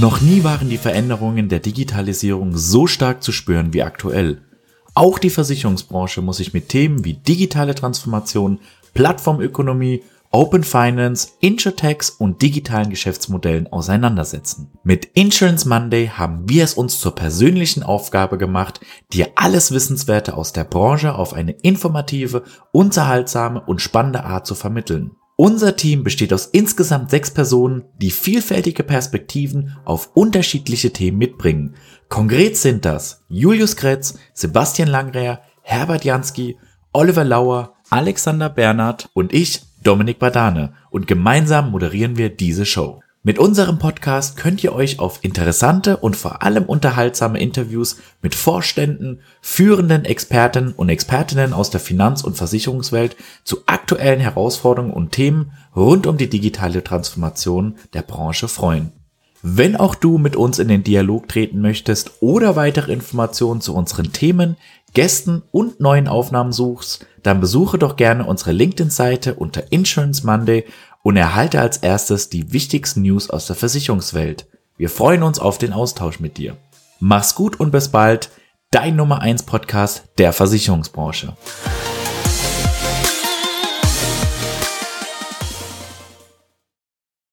Noch nie waren die Veränderungen der Digitalisierung so stark zu spüren wie aktuell. Auch die Versicherungsbranche muss sich mit Themen wie digitale Transformation, Plattformökonomie, Open Finance, Insurtechs und digitalen Geschäftsmodellen auseinandersetzen. Mit Insurance Monday haben wir es uns zur persönlichen Aufgabe gemacht, dir alles Wissenswerte aus der Branche auf eine informative, unterhaltsame und spannende Art zu vermitteln. Unser Team besteht aus insgesamt sechs Personen, die vielfältige Perspektiven auf unterschiedliche Themen mitbringen. Konkret sind das Julius Kretz, Sebastian Langreher, Herbert Jansky, Oliver Lauer, Alexander Bernhard und ich, Dominik Badane. Und gemeinsam moderieren wir diese Show. Mit unserem Podcast könnt ihr euch auf interessante und vor allem unterhaltsame Interviews mit Vorständen, führenden Experten und Expertinnen aus der Finanz- und Versicherungswelt zu aktuellen Herausforderungen und Themen rund um die digitale Transformation der Branche freuen. Wenn auch du mit uns in den Dialog treten möchtest oder weitere Informationen zu unseren Themen, Gästen und neuen Aufnahmen suchst, dann besuche doch gerne unsere LinkedIn-Seite unter Insurance Monday und erhalte als erstes die wichtigsten News aus der Versicherungswelt. Wir freuen uns auf den Austausch mit dir. Mach's gut und bis bald, dein Nummer 1 Podcast der Versicherungsbranche.